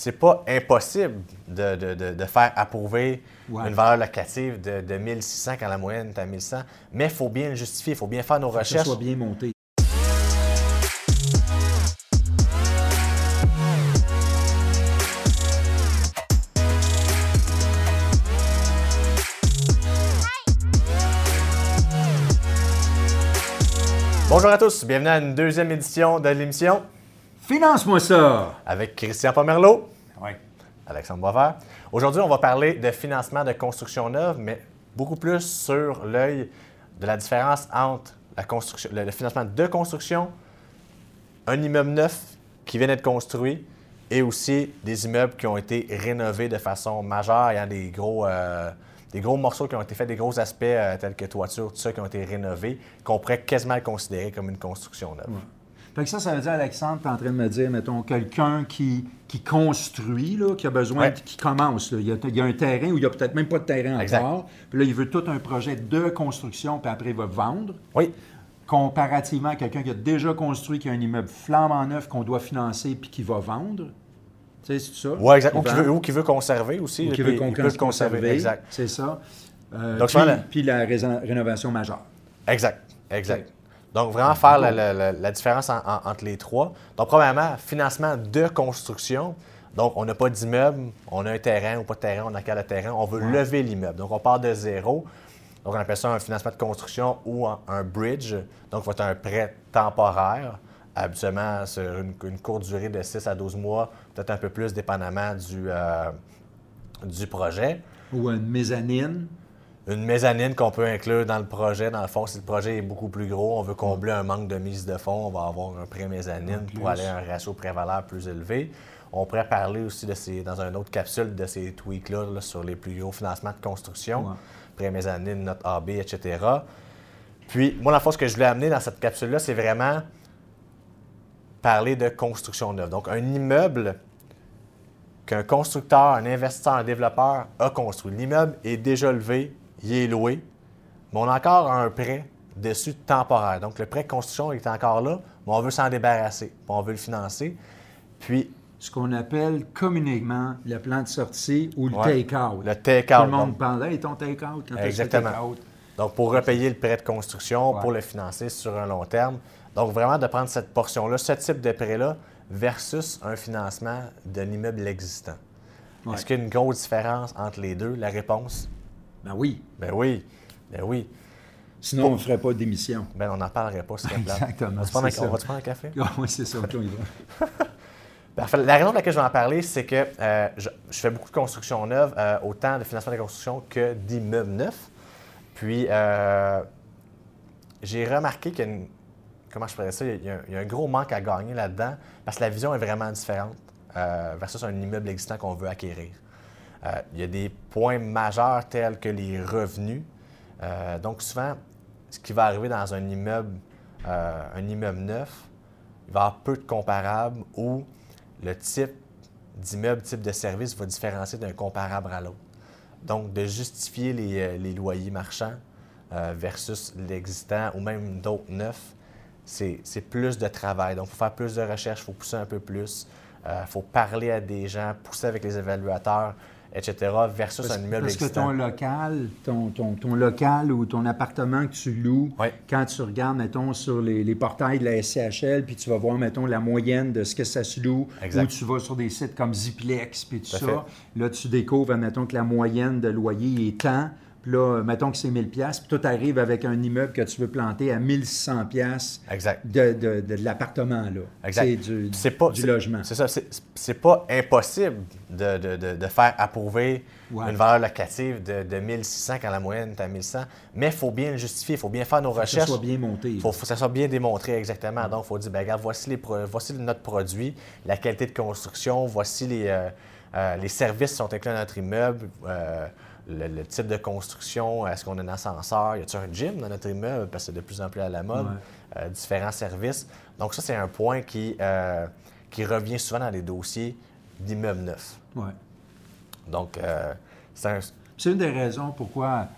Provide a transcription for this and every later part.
c'est pas impossible de, de- de- de faire approuver Ouais. une valeur locative de, de 1600 quand la moyenne est à 1100, mais il faut bien le justifier, il faut bien faire nos que ça recherches. soit bien monté. Bonjour à tous, bienvenue à une deuxième édition de l'émission Finance-moi ça! avec Christian Pomerleau, Oui. Alexandre Boisvert. Aujourd'hui, on va parler de financement de construction neuve, mais beaucoup plus sur l'œil de la différence entre la construction, le, financement de construction, un immeuble neuf qui vient d'être construit et aussi des immeubles qui ont été rénovés de façon majeure. Il y a des gros, euh, des gros morceaux qui ont été faits, des gros aspects euh, tels que toiture, tout ça qui ont été rénovés, qu'on pourrait quasiment considérer comme une construction neuve. Fait que ça, ça veut dire, Alexandre, tu es en train de me dire, mettons, quelqu'un qui, qui construit, là, qui a besoin, Ouais. de- qui commence. là. Il, y a, il y a un terrain où il n'y a peut-être même pas de terrain Exact. encore. Puis là, il veut tout un projet de construction, puis après, il va vendre. Oui, Comparativement à quelqu'un qui a déjà construit, qui a un immeuble flambant neuf qu'on doit financer, puis qui va vendre. Tu sais, c'est ça? ouais, exact. Ou qui, veut, ou qui veut conserver aussi. Ou qui veut con- conserver. Exact. C'est ça. Euh, Donc, puis, la- puis la raison- rénovation majeure. Exact, exact. Donc, vraiment faire la, la- la- la différence en- en- entre les trois. Donc, premièrement, financement de construction. Donc, on n'a pas d'immeuble, on a un terrain ou pas de terrain, on acquiert le terrain, on veut lever l'immeuble. Donc, on part de zéro. Donc, on appelle ça un financement de construction ou un, bridge. Donc, il va être un prêt temporaire, habituellement sur une, une courte durée de 6 à 12 mois, peut-être un peu plus, dépendamment du, euh, du projet Ou une mezzanine. Une mezzanine qu'on peut inclure dans le projet. Dans le fond, si le projet est beaucoup plus gros, on veut combler un manque de mise de fonds, on va avoir un prêt mezzanine pour aller à un ratio pré-valeur plus élevé. On pourrait parler aussi de ces, dans une autre capsule de ces tweaks-là là, sur les plus gros financements de construction, Ouais. prêt mezzanine, note AB, etc. Puis, moi, la fois, ce que je voulais amener dans cette capsule-là, c'est vraiment parler de construction neuve. Donc, un immeuble qu'un constructeur, un investisseur, un développeur a construit. L'immeuble est déjà levé, il est loué, mais on a encore un prêt dessus temporaire. Donc, le prêt de construction est encore là, mais on veut s'en débarrasser, puis on veut le financer. Puis, ce qu'on appelle communément le plan de sortie ou le Ouais. take-out. le Tout take-out. le monde parle, hey, ton take-out. Exactement. Donc, pour repayer le prêt de construction, Ouais. pour le financer sur un long terme. Donc, vraiment de prendre cette portion-là, ce type de prêt-là, versus un financement d'un immeuble existant. Ouais. Est-ce qu'il y a une grosse différence entre les deux? La réponse, Ben oui. ben oui. Ben oui. Sinon, on ne ferait pas d'émission. Ben, on n'en parlerait pas, c'est Exactement, On prendre va-tu prendre un café? Ah oui, c'est ça. OK, on y va. Parfait. La raison pour laquelle je vais en parler, c'est que euh, je, je fais beaucoup de construction neuve, euh, autant de financement de construction que d'immeubles neufs. Puis, euh, j'ai remarqué qu'il y a une- Comment je ferais ça? Il y, a, un- il y a un gros manque à gagner là-dedans parce que la vision est vraiment différente euh, versus un immeuble existant qu'on veut acquérir. Euh, il y a des points majeurs tels que les revenus. Euh, donc, souvent, ce qui va arriver dans un immeuble, euh, un immeuble neuf, il va y avoir peu de comparables où le type d'immeuble, type de service va différencier d'un comparable à l'autre. Donc, de justifier les, les loyers marchands versus l'existant ou même d'autres neufs, c'est plus de travail. Donc, il faut faire plus de recherches, il faut pousser un peu plus, il faut parler à des gens, pousser avec les évaluateurs, etc., versus Parce, un immeuble parce que ton local, ton, ton, ton local ou ton appartement que tu loues, quand tu regardes, mettons, sur les, les portails de la SCHL, puis tu vas voir, mettons, la moyenne de ce que ça se loue, ou tu vas sur des sites comme Ziplex, puis tout ça, fait. là, tu découvres, mettons, que la moyenne de loyer est tant, puis là, mettons que c'est 1000 pièces, puis toi, tu arrives avec un immeuble que tu veux planter à 1600 pièces de, de, de l'appartement, là. Exact. C'est du, C'est pas- du logement. C'est ça. C'est c'est pas impossible de, de- de- de faire approuver Ouais. une valeur locative de, de 1600 quand la moyenne est à 1100, mais il faut bien le justifier, il faut bien faire nos que ça recherches. soit bien monté. Il faut, faut que ça soit bien démontré exactement. Donc, il faut dire, ben, regarde, voici, les pro- voici notre produit, la qualité de construction, voici les, euh, euh, les services qui sont inclus dans notre immeuble, euh, le, le type de construction, est-ce qu'on a un ascenseur, y a-t-il un gym dans notre immeuble, parce que c'est de plus en plus à la mode, Ouais. euh, différents services. Donc, ça, c'est un point qui, euh, qui revient souvent dans les dossiers d'immeubles neufs. Ouais. Donc, euh, c'est un. C'est une des raisons pourquoi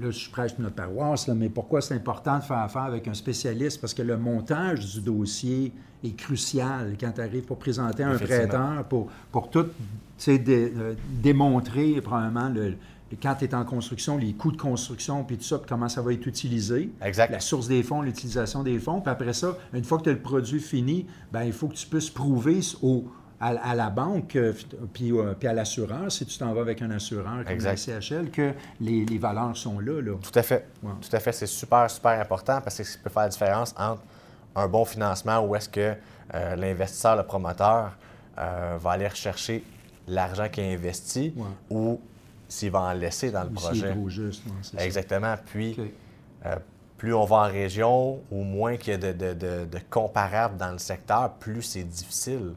là, je prêche notre paroisse, là, mais pourquoi c'est important de faire affaire avec un spécialiste? Parce que le montage du dossier est crucial quand tu arrives pour présenter un prêteur, pour, pour tout dé- démontrer probablement le, quand tu es en construction, les coûts de construction, puis tout ça, puis comment ça va être utilisé. Exact. La source des fonds, l'utilisation des fonds. Puis après ça, une fois que tu as le produit fini, ben, il faut que tu puisses prouver au, à, à la banque, euh, puis, euh, puis à l'assureur, si tu t'en vas avec un assureur comme la CHL, que les, les valeurs sont là. là. Tout à fait. Ouais. Tout à fait. C'est super, super important parce que qui peut faire la différence entre un bon financement où est-ce que euh, l'investisseur, le promoteur, va aller rechercher l'argent qu'il a investi Ouais. ou s'il va en laisser dans le Ou projet. trop juste. ouais, c'est ça. Exactement. Puis, euh, plus on va en région ou moins qu'il y a de, de- de- de comparables dans le secteur, plus c'est difficile.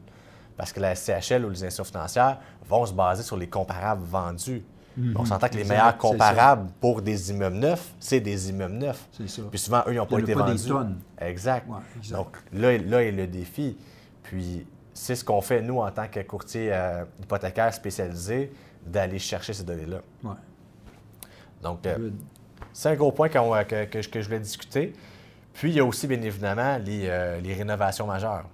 Parce que la CHL ou les institutions financières vont se baser sur les comparables vendus. On s'entend que les meilleurs comparables pour des immeubles neufs, c'est des immeubles neufs. C'est ça. Puis souvent, eux, ils n'ont pas été pas des vendus. tonnes. Exact. Ouais, exact. Donc là, là est le défi. Puis c'est ce qu'on fait, nous, en tant que courtier euh, hypothécaire spécialisé, d'aller chercher ces données-là. Ouais. Donc, euh, c'est un gros point euh, que, que je- que je voulais discuter. Puis, il y a aussi, bien évidemment, les, euh, les rénovations majeures.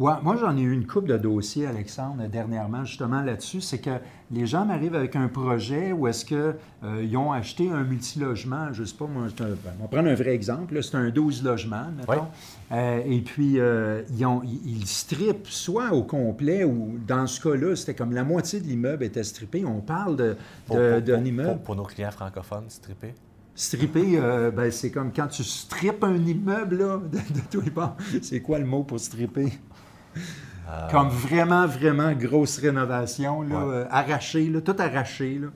Ouais, moi, j'en ai eu une coupe de dossiers, Alexandre, dernièrement, justement là-dessus. C'est que les gens m'arrivent avec un projet où est-ce qu'ils ont acheté un multilogement, je ne sais pas, moi, un- ben, on va prendre un vrai exemple, c'est un 12 logements, mettons. Euh, et puis, euh, ils, ont, ils, strippent soit au complet ou dans ce cas-là, c'était comme la moitié de l'immeuble était strippé. On parle de- Pour, de- pour- d'un pour- immeuble. pour- pour nos clients francophones, stripés. Stripper, euh, ben, c'est comme quand tu strippes un immeuble, là, de, de tous les bords. C'est quoi le mot pour stripper? Comme vraiment, vraiment grosse rénovation, là, Ouais. euh, arrachée, là, tout arraché. Là.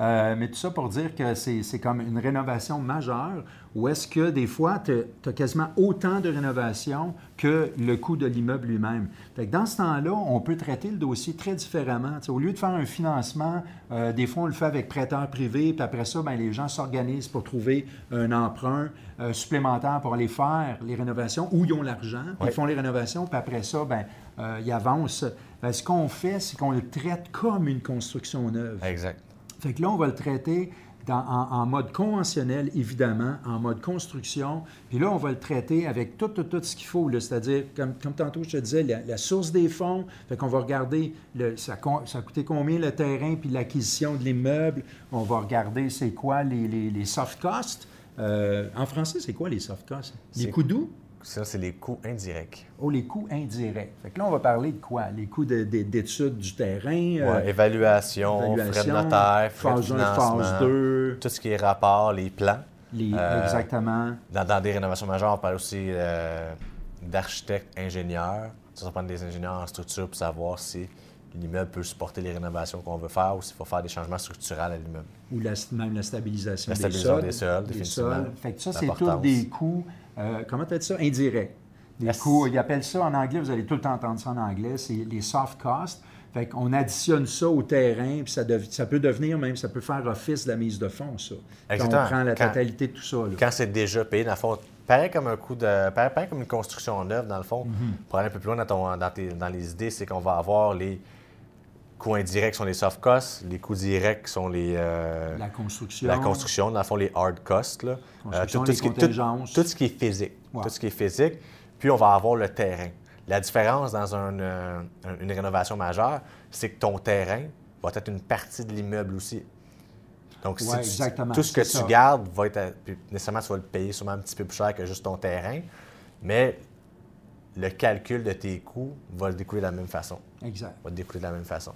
Euh, mais tout ça pour dire que c'est comme une rénovation majeure où est-ce que des fois, tu as quasiment autant de rénovation que le coût de l'immeuble lui-même. Dans ce temps-là, on peut traiter le dossier très différemment. Au lieu de faire un financement, euh, des fois, on le fait avec prêteur privé, puis après ça, ben, les gens s'organisent pour trouver un emprunt euh, supplémentaire pour aller faire les rénovations où ils ont l'argent, Ouais. ils font les rénovations, puis après ça, ben, euh, ils avancent. Ben, ce qu'on fait, c'est qu'on le traite comme une construction neuve. Exact. Fait que là, on va le traiter dans- en, en mode conventionnel, évidemment, en mode construction. Puis là, on va le traiter avec tout, tout, tout ce qu'il faut. C'est-à-dire, comme, comme tantôt je te disais, la, la source des fonds. Fait qu'on va regarder le- ça, a coûté combien le terrain puis l'acquisition de l'immeuble. On va regarder c'est quoi les, les- les soft costs. Euh, en français, c'est quoi les soft costs? Les coûts doux? Ça, c'est les coûts indirects. Oh, les coûts indirects. Fait que là, on va parler de quoi? Les coûts de- de- d'études du terrain. euh, Ouais, évaluation, frais de notaire, frais de phase 1, financement, phase 2. tout ce qui est rapport, les plans. Les- Euh, exactement. Dans, dans des rénovations majeures, on parle aussi euh, d'architectes, ingénieurs. Ça va prendre des ingénieurs en structure pour savoir si l'immeuble peut supporter les rénovations qu'on veut faire ou s'il faut faire des changements structurels à l'immeuble. Ou la- même la stabilisation, La des stabilisation sols. des sols, définitivement. sols. Fait que ça, c'est tous des coûts, euh, comment tu as dit ça? Indirects. Des coûts, ils appellent ça en anglais, vous allez tout le temps entendre ça en anglais, c'est les soft costs. Fait qu'on additionne ça au terrain, puis ça, dev- ça peut devenir même, ça peut faire office de la mise de fonds, ça. Quand Exactement. on prend la Quand- totalité de tout ça. là. Quand c'est déjà payé, dans le fond, pareil comme un coup de. Pareil, pareil comme une construction neuve, dans le fond. Pour aller un peu plus loin dans, ton- dans, tes- dans les idées, c'est qu'on va avoir les coûts indirects sont les soft costs, les coûts directs sont les. euh, La construction. la construction, dans le fond, les hard costs. Là. Construction, tout, ce qui, tout- contingences. tout ce qui est physique. Ouais. Tout ce qui est physique. Puis on va avoir le terrain. La différence dans un, euh, un- une rénovation majeure, c'est que ton terrain va être une partie de l'immeuble aussi. Donc, si tu- tout ce que tu gardes va être. à- puis nécessairement, tu vas le payer sûrement un petit peu plus cher que juste ton terrain. Mais le calcul de tes coûts va le découler de la même façon. Exact. Va le découler de la même façon.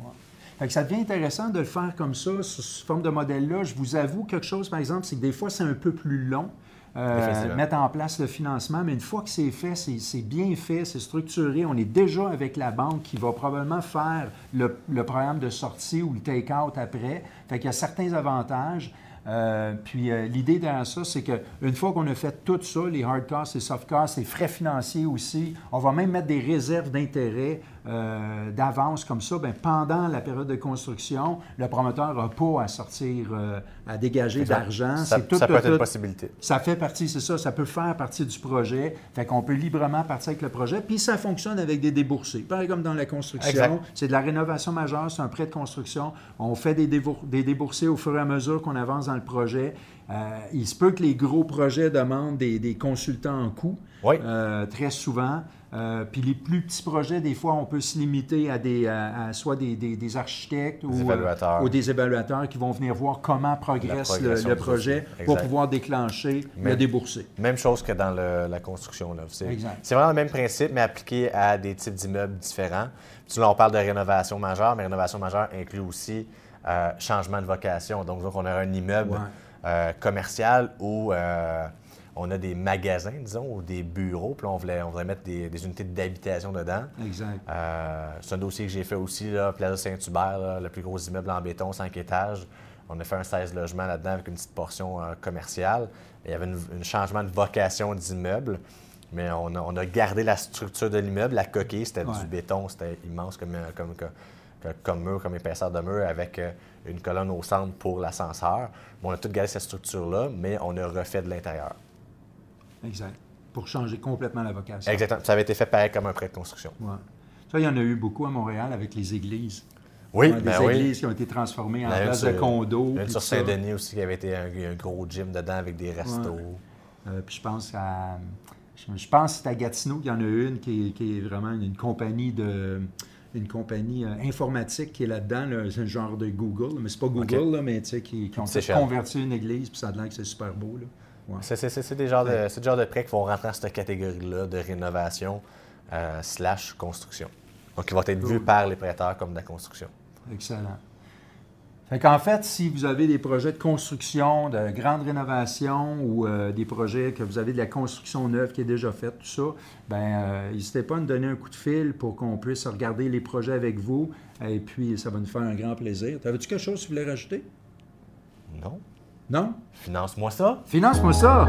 Fait que ça devient intéressant de le faire comme ça, sous sous forme de modèle-là. Je vous avoue quelque chose, par exemple, c'est que des fois, c'est un peu plus long. euh, mettre en place le financement, mais une fois que c'est fait, c'est c'est bien fait, c'est structuré. On est déjà avec la banque qui va probablement faire le, le programme de sortie ou le take-out après. Fait qu'il y a certains avantages. Euh, puis euh, l'idée derrière ça, c'est qu'une fois qu'on a fait tout ça, les hard costs, les soft costs, les frais financiers aussi, on va même mettre des réserves d'intérêt euh, d'avance comme ça, ben, pendant la période de construction, le promoteur n'a pas à sortir, euh, à dégager d'argent. Ça, tout, ça peut tout, être une possibilité. Ça fait partie, c'est ça, ça peut faire partie du projet. Fait qu'on peut librement partir avec le projet. Puis ça fonctionne avec des déboursés. Pareil comme dans la construction. C'est de la rénovation majeure, c'est un prêt de construction. On fait des, déboursés au fur et à mesure qu'on avance dans le projet. Euh, il se peut que les gros projets demandent des, des consultants en coût, Oui. euh, très souvent. Euh, puis les plus petits projets, des fois, on peut se limiter à, des, à, à soit des, des- des architectes ou, évaluateurs. ou des évaluateurs qui vont venir voir comment progresse le, le projet pour pouvoir déclencher le Mais- déboursé. Même chose que dans le- la construction. C'est vraiment le même principe, mais appliqué à des types d'immeubles différents. Puis là, on parle de rénovation majeure, mais rénovation majeure inclut aussi euh, changement de vocation. Donc, donc, on a un immeuble Ouais. euh, commercial euh, on a des magasins, disons, ou des bureaux. Puis là, on voulait, on voudrait mettre des, des unités d'habitation dedans. Exact. Euh, c'est un dossier que j'ai fait aussi, là, Plaza Saint-Hubert, le plus gros immeuble en béton, 5 étages. On a fait un 16 logements là-dedans avec une petite portion euh, commerciale. Il y avait un changement de vocation d'immeuble, mais on a, on a gardé la structure de l'immeuble. La coquille, c'était Ouais. du béton, c'était immense comme, euh, comme, comme, comme mur, comme épaisseur de mur, avec une colonne au centre pour l'ascenseur. Mais on a tout gardé cette structure-là, mais on a refait de l'intérieur. Exact. Pour changer complètement la vocation. Exactement. Ça avait été fait pareil comme un prêt de construction. Ouais. Ça, il y en a eu beaucoup à Montréal avec les églises. Oui, Ouais, ben des oui. églises qui ont été transformées en Il y en a une place de condos. Une sur. Saint-Denis aussi, qui avait été un, un gros gym dedans avec des restos. Euh, puis je pense à. Je, pense que c'est à Gatineau qu'il y en a une qui est, qui est vraiment une, une compagnie de une compagnie euh, informatique qui est là-dedans, là. c'est un genre de Google, mais c'est pas Google, là, mais tu sais, qui, qui ont convertir une église, puis ça a l'air que c'est super beau. Là. Ouais. C'est, des genres de, prêts qui vont rentrer dans cette catégorie-là de rénovation euh, slash construction. Donc, ils vont être vus par les prêteurs comme de la construction. Excellent. Fait qu'en fait, si vous avez des projets de construction, de grande rénovation ou euh, des projets que vous avez de la construction neuve qui est déjà faite, tout ça, ben euh, n'hésitez pas à nous donner un coup de fil pour qu'on puisse regarder les projets avec vous. Et puis, ça va nous faire un grand plaisir. T'avais-tu quelque chose que tu voulais rajouter? Non? Non? Finance-moi ça. Finance-moi ça!